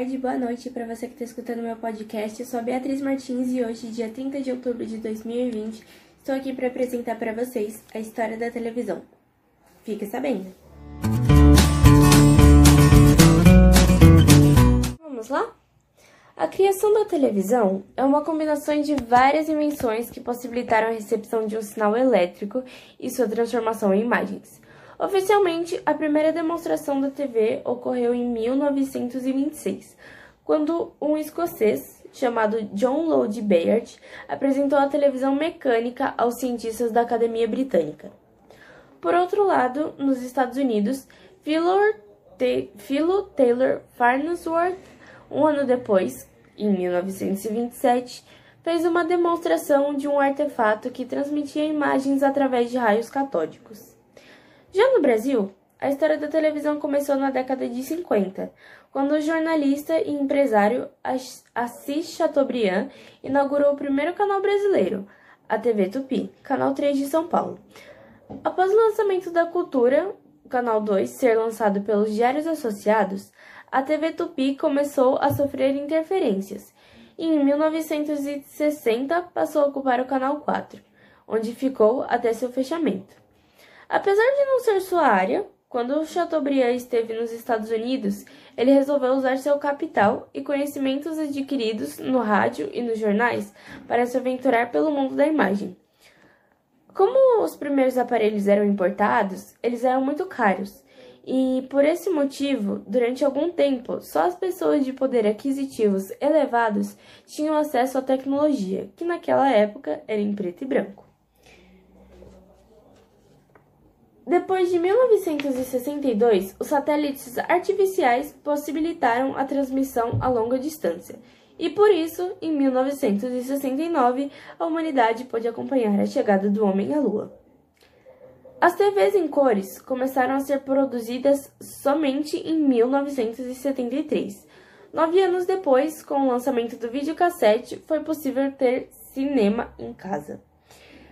tarde, boa noite para você que está escutando meu podcast. Eu sou a Beatriz Martins e hoje, dia 30 de outubro de 2020, estou aqui para apresentar para vocês a história da televisão. Fique sabendo! Vamos lá? A criação da televisão é uma combinação de várias invenções que possibilitaram a recepção de um sinal elétrico e sua transformação em imagens. Oficialmente, a primeira demonstração da TV ocorreu em 1926, quando um escocês chamado John Lode Bayard apresentou a televisão mecânica aos cientistas da Academia Britânica. Por outro lado, nos Estados Unidos, Philo Taylor Farnsworth, um ano depois, em 1927, fez uma demonstração de um artefato que transmitia imagens através de raios catódicos. Já no Brasil, a história da televisão começou na década de 50, quando o jornalista e empresário Assis Chateaubriand inaugurou o primeiro canal brasileiro, a TV Tupi, Canal 3 de São Paulo. Após o lançamento da Cultura, o Canal 2 ser lançado pelos Diários Associados, a TV Tupi começou a sofrer interferências e em 1960 passou a ocupar o Canal 4, onde ficou até seu fechamento. Apesar de não ser sua área, quando Chateaubriand esteve nos Estados Unidos, ele resolveu usar seu capital e conhecimentos adquiridos no rádio e nos jornais para se aventurar pelo mundo da imagem. Como os primeiros aparelhos eram importados, eles eram muito caros, e por esse motivo, durante algum tempo, só as pessoas de poder aquisitivos elevados tinham acesso à tecnologia, que naquela época era em preto e branco. Depois de 1962, os satélites artificiais possibilitaram a transmissão a longa distância, e por isso, em 1969, a humanidade pôde acompanhar a chegada do homem à Lua. As TVs em cores começaram a ser produzidas somente em 1973. Nove anos depois, com o lançamento do videocassete, foi possível ter cinema em casa.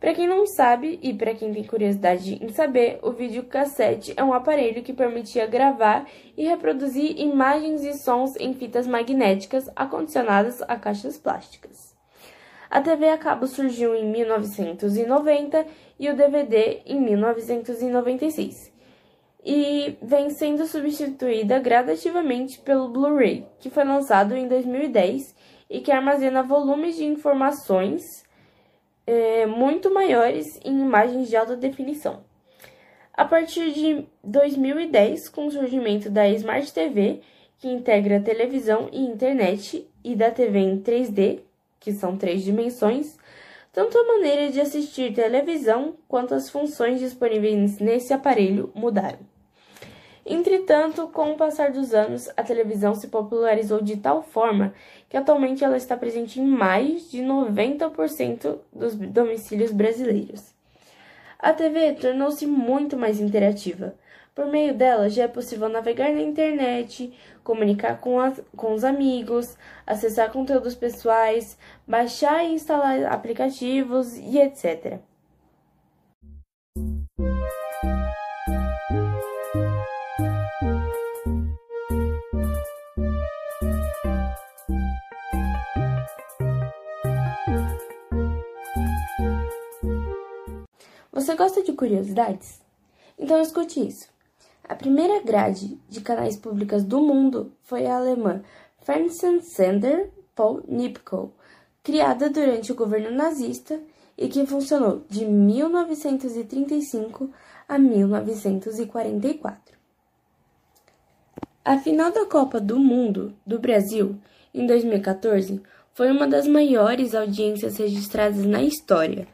Para quem não sabe e para quem tem curiosidade em saber, o videocassete é um aparelho que permitia gravar e reproduzir imagens e sons em fitas magnéticas acondicionadas a caixas plásticas. A TV a cabo surgiu em 1990 e o DVD em 1996 e vem sendo substituída gradativamente pelo Blu-ray, que foi lançado em 2010 e que armazena volumes de informações é, muito maiores em imagens de alta definição. A partir de 2010, com o surgimento da Smart TV, que integra televisão e internet, e da TV em 3D, que são três dimensões, tanto a maneira de assistir televisão quanto as funções disponíveis nesse aparelho mudaram. Entretanto, com o passar dos anos, a televisão se popularizou de tal forma que atualmente ela está presente em mais de 90% dos domicílios brasileiros. A TV tornou-se muito mais interativa. Por meio dela, já é possível navegar na internet, comunicar com, as, com os amigos, acessar conteúdos pessoais, baixar e instalar aplicativos e etc. Você gosta de curiosidades? Então escute isso. A primeira grade de canais públicas do mundo foi a alemã Fernsehsender Paul Nipkow, criada durante o governo nazista e que funcionou de 1935 a 1944. A final da Copa do Mundo do Brasil, em 2014, foi uma das maiores audiências registradas na história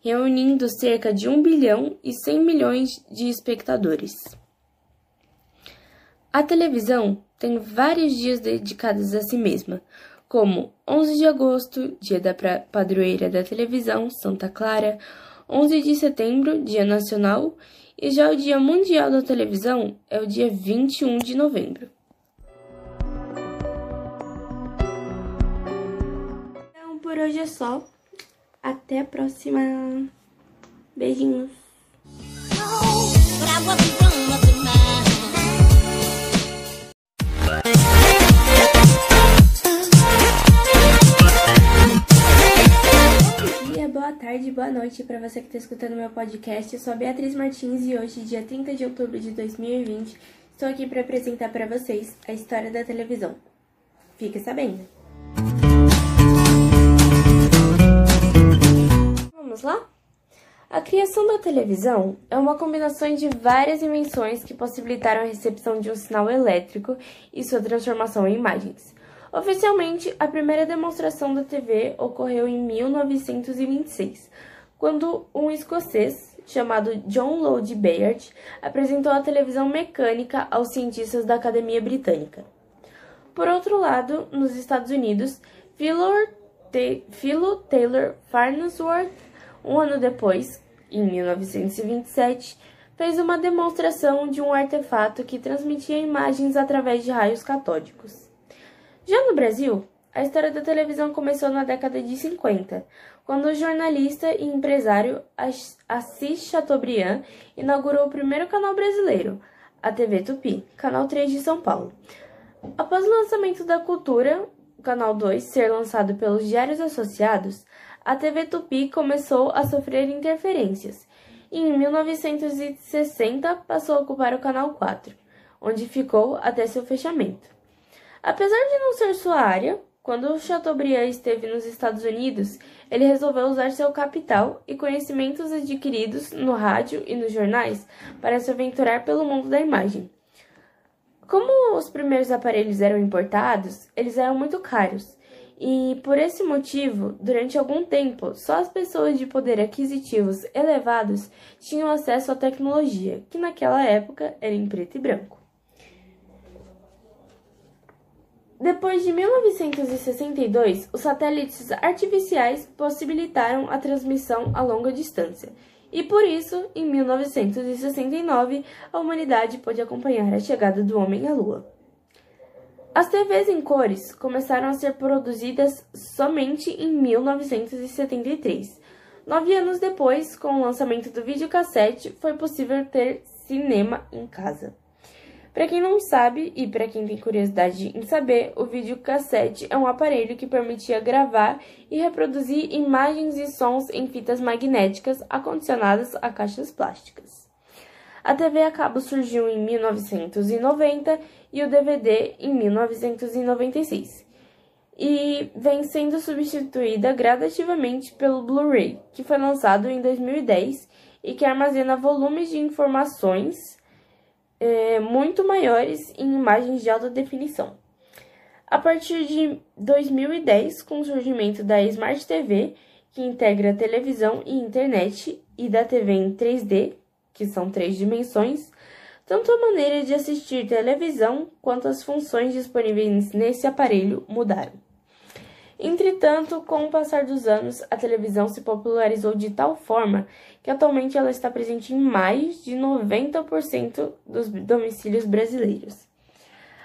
reunindo cerca de 1 bilhão e 100 milhões de espectadores. A televisão tem vários dias dedicados a si mesma, como 11 de agosto, dia da padroeira da televisão, Santa Clara, 11 de setembro, dia nacional, e já o dia mundial da televisão é o dia 21 de novembro. Então, por hoje é só. Até a próxima. Beijinhos. boa tarde, boa noite para você que está escutando meu podcast. Eu sou a Beatriz Martins e hoje, dia 30 de outubro de 2020, estou aqui para apresentar para vocês a história da televisão. Fica sabendo! A criação da televisão é uma combinação de várias invenções que possibilitaram a recepção de um sinal elétrico e sua transformação em imagens. Oficialmente, a primeira demonstração da TV ocorreu em 1926, quando um escocês chamado John Lode Bayard apresentou a televisão mecânica aos cientistas da Academia Britânica. Por outro lado, nos Estados Unidos, Philo Taylor Farnsworth, um ano depois, em 1927, fez uma demonstração de um artefato que transmitia imagens através de raios catódicos. Já no Brasil, a história da televisão começou na década de 50, quando o jornalista e empresário Assis Chateaubriand inaugurou o primeiro canal brasileiro, a TV Tupi, Canal 3 de São Paulo. Após o lançamento da Cultura, o Canal 2 ser lançado pelos Diários Associados, a TV Tupi começou a sofrer interferências e em 1960 passou a ocupar o Canal 4, onde ficou até seu fechamento. Apesar de não ser sua área, quando Chateaubriand esteve nos Estados Unidos, ele resolveu usar seu capital e conhecimentos adquiridos no rádio e nos jornais para se aventurar pelo mundo da imagem. Como os primeiros aparelhos eram importados, eles eram muito caros, e por esse motivo, durante algum tempo, só as pessoas de poder aquisitivos elevados tinham acesso à tecnologia, que naquela época era em preto e branco. Depois de 1962, os satélites artificiais possibilitaram a transmissão a longa distância, e por isso, em 1969, a humanidade pôde acompanhar a chegada do homem à Lua. As TVs em cores começaram a ser produzidas somente em 1973. Nove anos depois, com o lançamento do videocassete, foi possível ter cinema em casa. Para quem não sabe e para quem tem curiosidade em saber, o videocassete é um aparelho que permitia gravar e reproduzir imagens e sons em fitas magnéticas acondicionadas a caixas plásticas. A TV a cabo surgiu em 1990 e o DVD em 1996, e vem sendo substituída gradativamente pelo Blu-ray, que foi lançado em 2010 e que armazena volumes de informações é, muito maiores em imagens de alta definição. A partir de 2010, com o surgimento da Smart TV, que integra televisão e internet, e da TV em 3D, que são três dimensões, tanto a maneira de assistir televisão quanto as funções disponíveis nesse aparelho mudaram. Entretanto, com o passar dos anos, a televisão se popularizou de tal forma que atualmente ela está presente em mais de 90% dos domicílios brasileiros.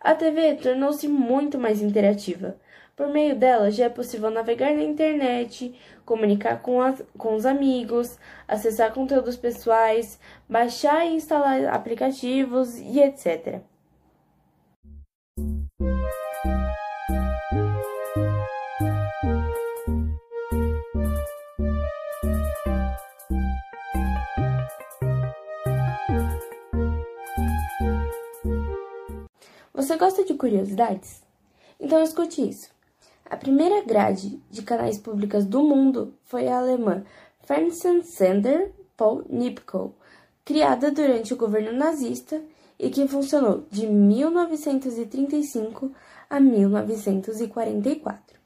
A TV tornou-se muito mais interativa. Por meio dela, já é possível navegar na internet, comunicar com, as, com os amigos, acessar conteúdos pessoais, baixar e instalar aplicativos e etc. Você gosta de curiosidades? Então escute isso. A primeira grade de canais públicas do mundo foi a alemã Fernsehsender Paul Nipkow, criada durante o governo nazista e que funcionou de 1935 a 1944.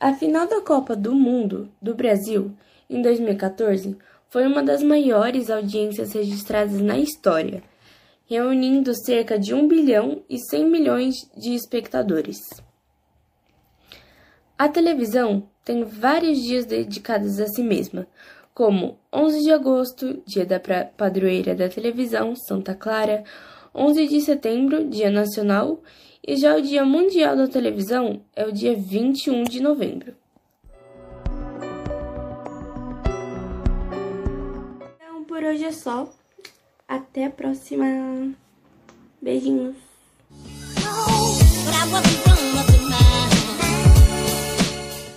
A final da Copa do Mundo do Brasil, em 2014, foi uma das maiores audiências registradas na história reunindo cerca de 1 bilhão e 100 milhões de espectadores. A televisão tem vários dias dedicados a si mesma, como 11 de agosto, dia da padroeira da televisão, Santa Clara, 11 de setembro, dia nacional, e já o dia mundial da televisão é o dia 21 de novembro. Então, por hoje é só. Até a próxima. Beijinhos.